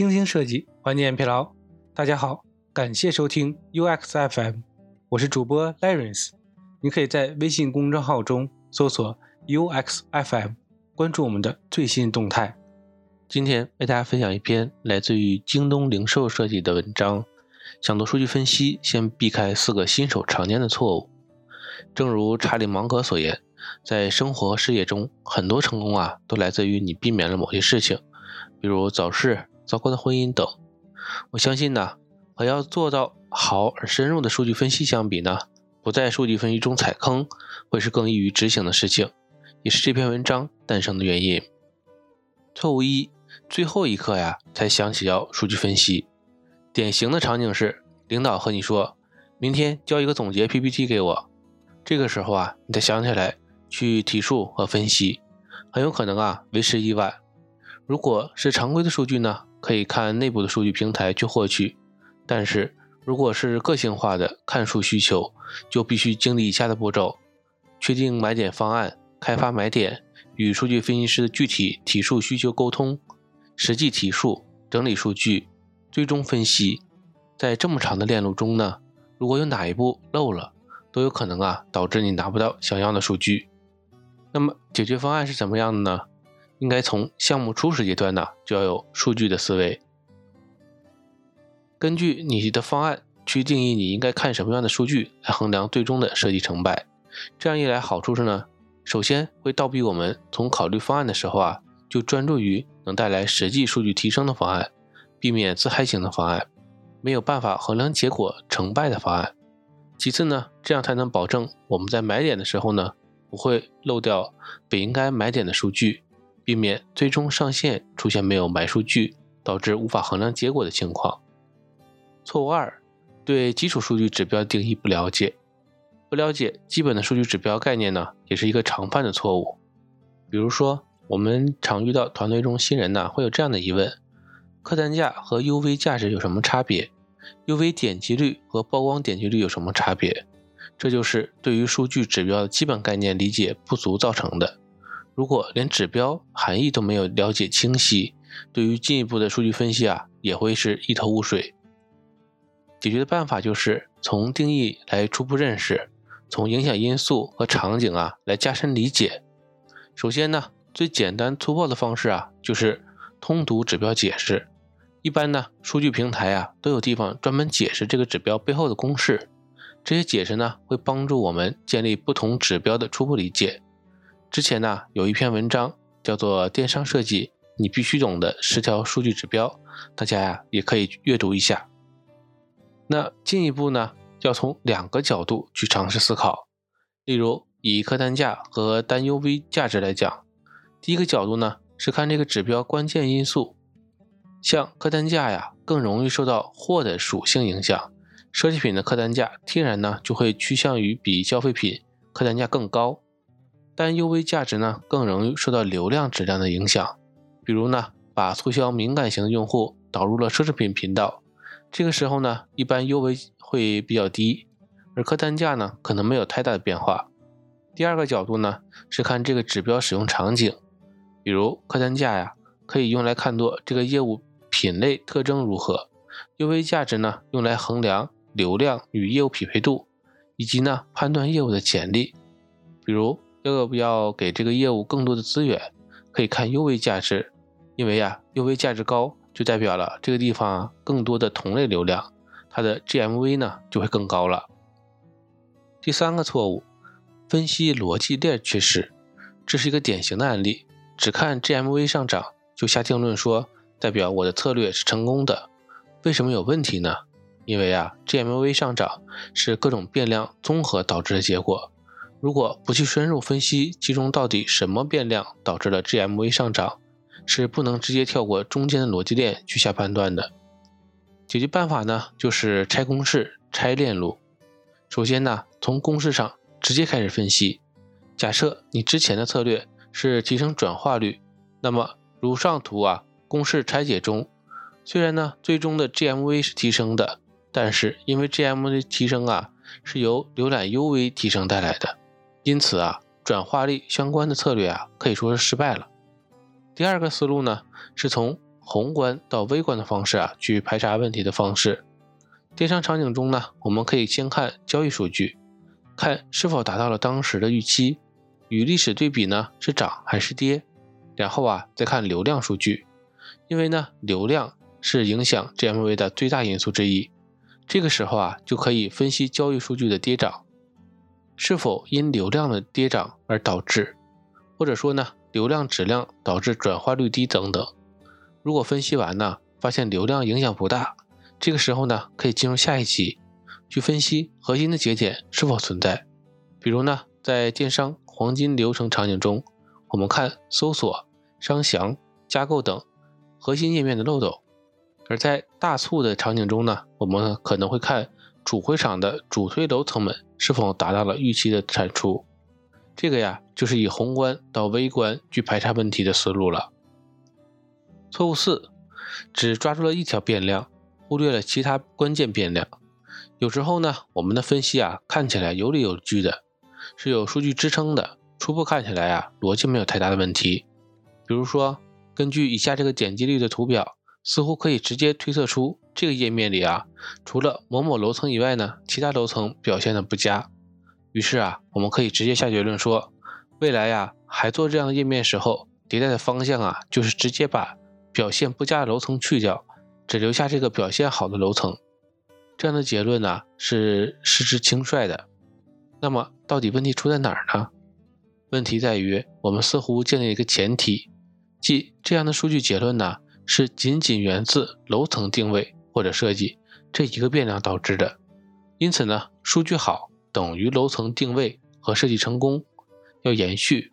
精心设计，缓解疲劳。大家好，感谢收听 UXFM，我是主播 Lawrence。你可以在微信公众号中搜索 UXFM，关注我们的最新动态。今天为大家分享一篇来自于京东零售设计的文章。想做数据分析，先避开四个新手常见的错误。正如查理芒格所言，在生活事业中，很多成功啊，都来自于你避免了某些事情，比如早逝、糟糕的婚姻等。我相信呢，和要做到好而深入的数据分析相比呢，不在数据分析中踩坑，会是更易于执行的事情，也是这篇文章诞生的原因。错误一。最后一刻呀，才想起要数据分析。典型的场景是，领导和你说，明天交一个总结 PPT 给我。这个时候啊，你才想起来去提数和分析，很有可能啊为时已晚。如果是常规的数据呢，可以看内部的数据平台去获取；但是如果是个性化的看数需求，就必须经历以下的步骤：确定买点方案，开发买点，与数据分析师的具体提数需求沟通。实际提数、整理数据、最终分析，在这么长的链路中呢，如果有哪一步漏了，都有可能啊导致你拿不到想要的数据。那么解决方案是怎么样的呢？应该从项目初始阶段呢就要有数据的思维，根据你的方案去定义你应该看什么样的数据来衡量最终的设计成败。这样一来，好处是呢，首先会倒逼我们从考虑方案的时候啊。就专注于能带来实际数据提升的方案，避免自嗨型的方案，没有办法衡量结果成败的方案。其次呢，这样才能保证我们在买点的时候呢，不会漏掉本应该买点的数据，避免最终上线出现没有埋数据，导致无法衡量结果的情况。错误二，对基础数据指标定义不了解，不了解基本的数据指标概念呢，也是一个常犯的错误。比如说。我们常遇到团队中新人呢，会有这样的疑问：客单价和 UV 价值有什么差别？UV 点击率和曝光点击率有什么差别？这就是对于数据指标的基本概念理解不足造成的。如果连指标含义都没有了解清晰，对于进一步的数据分析啊，也会是一头雾水。解决的办法就是从定义来初步认识，从影响因素和场景啊来加深理解。首先呢。最简单粗暴的方式啊，就是通读指标解释。一般呢，数据平台啊都有地方专门解释这个指标背后的公式。这些解释呢，会帮助我们建立不同指标的初步理解。之前呢，有一篇文章叫做《电商设计你必须懂的十条数据指标》，大家呀也可以阅读一下。那进一步呢，要从两个角度去尝试思考。例如，以客单价和单 UV 价值来讲。第一个角度呢，是看这个指标关键因素，像客单价呀，更容易受到货的属性影响。奢侈品的客单价天然呢就会趋向于比消费品客单价更高。但 UV 价值呢，更容易受到流量质量的影响。比如呢，把促销敏感型的用户导入了奢侈品频道，这个时候呢，一般 UV 会比较低，而客单价呢，可能没有太大的变化。第二个角度呢，是看这个指标使用场景。比如客单价呀，可以用来看作这个业务品类特征如何；UV 价值呢，用来衡量流量与业务匹配度，以及呢判断业务的潜力。比如要不要给这个业务更多的资源，可以看 UV 价值，因为呀 UV 价值高，就代表了这个地方更多的同类流量，它的 GMV 呢就会更高了。第三个错误，分析逻辑链缺失，这是一个典型的案例。只看 GMV 上涨就下定论说代表我的策略是成功的，为什么有问题呢？因为啊，GMV 上涨是各种变量综合导致的结果。如果不去深入分析其中到底什么变量导致了 GMV 上涨，是不能直接跳过中间的逻辑链去下判断的。解决办法呢，就是拆公式、拆链路。首先呢，从公式上直接开始分析。假设你之前的策略。是提升转化率，那么如上图啊，公式拆解中，虽然呢最终的 GMV 是提升的，但是因为 GMV 提升啊是由浏览 UV 提升带来的，因此啊转化率相关的策略啊可以说是失败了。第二个思路呢是从宏观到微观的方式啊去排查问题的方式。电商场景中呢，我们可以先看交易数据，看是否达到了当时的预期，与历史对比呢是涨还是跌，然后啊再看流量数据，因为呢流量是影响 GMV 的最大因素之一。这个时候啊就可以分析交易数据的跌涨，是否因流量的跌涨而导致，或者说呢流量质量导致转化率低等等。如果分析完呢，发现流量影响不大，这个时候呢，可以进入下一期，去分析核心的节点是否存在。比如呢，在电商黄金流程场景中，我们看搜索、商详、加购等核心页面的漏斗；而在大促的场景中呢，我们可能会看主会场的主推楼层们是否达到了预期的产出。这个呀，就是以宏观到微观去排查问题的思路了。错误四，只抓住了一条变量，忽略了其他关键变量。有时候呢，我们的分析啊看起来有理有据的，是有数据支撑的，初步看起来啊逻辑没有太大的问题。比如说，根据以下这个点击率的图表，似乎可以直接推测出这个页面里啊，除了某某楼层以外呢，其他楼层表现的不佳。于是啊，我们可以直接下结论说，未来呀还做这样的页面时候，迭代的方向啊就是直接把。表现不佳的楼层去掉，只留下这个表现好的楼层，这样的结论呢是失之轻率的。那么到底问题出在哪儿呢？问题在于我们似乎建立一个前提，即这样的数据结论呢是仅仅源自楼层定位或者设计这一个变量导致的。因此呢，数据好等于楼层定位和设计成功，要延续；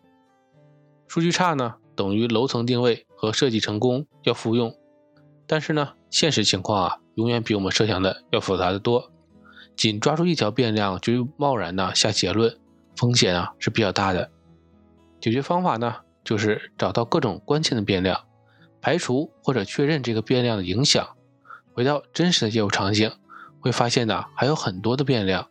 数据差呢？等于楼层定位和设计成功要复用，但是呢，现实情况啊，永远比我们设想的要复杂的多。仅抓住一条变量就贸然呢下结论，风险啊是比较大的。解决方法呢，就是找到各种关键的变量，排除或者确认这个变量的影响。回到真实的业务场景，会发现呢还有很多的变量。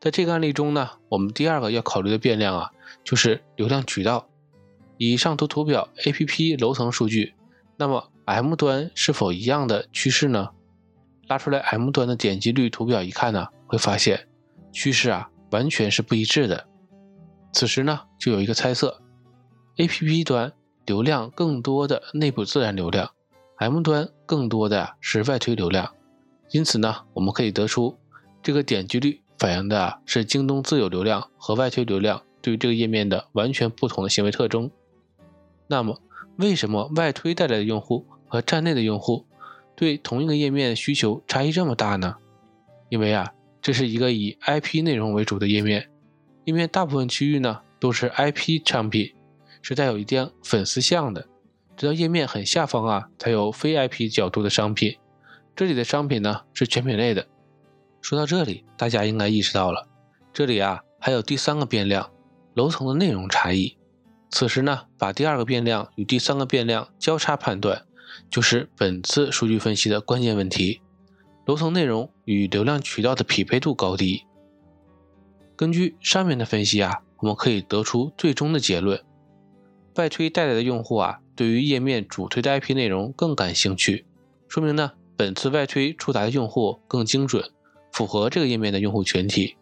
在这个案例中呢，我们第二个要考虑的变量啊，就是流量渠道。以上图图表 A P P 楼层数据，那么 M 端是否一样的趋势呢？拉出来 M 端的点击率图表一看呢，会发现趋势啊完全是不一致的。此时呢，就有一个猜测：A P P 端流量更多的内部自然流量，M 端更多的是外推流量。因此呢，我们可以得出这个点击率反映的是京东自有流量和外推流量对于这个页面的完全不同的行为特征。那么，为什么外推带来的用户和站内的用户对同一个页面需求差异这么大呢？因为啊，这是一个以 IP 内容为主的页面，页面大部分区域呢都是 IP 商品，是带有一定粉丝向的。直到页面很下方啊，才有非 IP 角度的商品。这里的商品呢是全品类的。说到这里，大家应该意识到了，这里啊还有第三个变量，楼层的内容差异。此时呢，把第二个变量与第三个变量交叉判断，就是本次数据分析的关键问题：楼层内容与流量渠道的匹配度高低。根据上面的分析啊，我们可以得出最终的结论：外推带来的用户啊，对于页面主推的 IP 内容更感兴趣，说明呢，本次外推触达的用户更精准，符合这个页面的用户群体。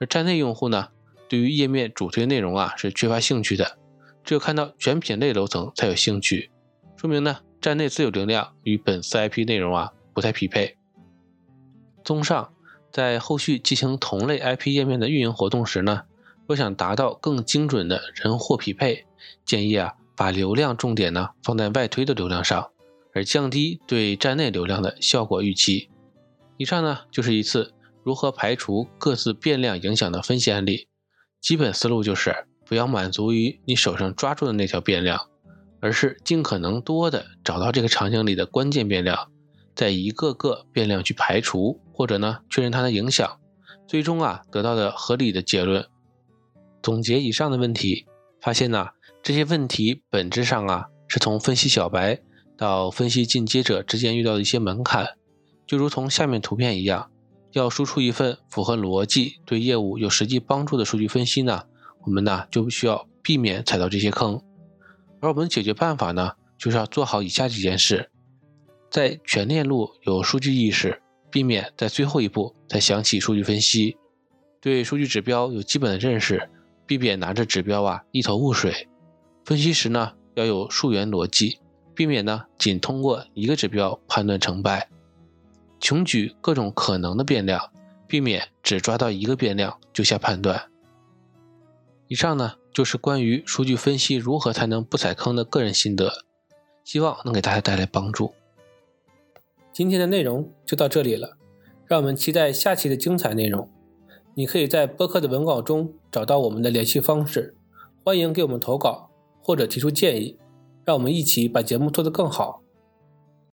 而站内用户呢，对于页面主推内容啊，是缺乏兴趣的。只有看到全品类楼层才有兴趣，说明呢站内自有流量与本次 IP 内容啊不太匹配。综上，在后续进行同类 IP 页面的运营活动时呢，若想达到更精准的人货匹配，建议啊把流量重点呢放在外推的流量上，而降低对站内流量的效果预期。以上呢就是一次如何排除各自变量影响的分析案例，基本思路就是。不要满足于你手上抓住的那条变量，而是尽可能多的找到这个场景里的关键变量，在一个个变量去排除，或者呢确认它的影响，最终啊得到的合理的结论。总结以上的问题，发现呢这些问题本质上啊是从分析小白到分析进阶者之间遇到的一些门槛，就如同下面图片一样，要输出一份符合逻辑、对业务有实际帮助的数据分析呢。我们呢就需要避免踩到这些坑，而我们解决办法呢，就是要做好以下几件事：在全链路有数据意识，避免在最后一步才想起数据分析；对数据指标有基本的认识，避免拿着指标啊一头雾水。分析时呢，要有数源逻辑，避免呢仅通过一个指标判断成败。穷举各种可能的变量，避免只抓到一个变量就下判断。以上呢就是关于数据分析如何才能不踩坑的个人心得，希望能给大家带来帮助。今天的内容就到这里了，让我们期待下期的精彩内容。你可以在播客的文稿中找到我们的联系方式，欢迎给我们投稿或者提出建议，让我们一起把节目做得更好。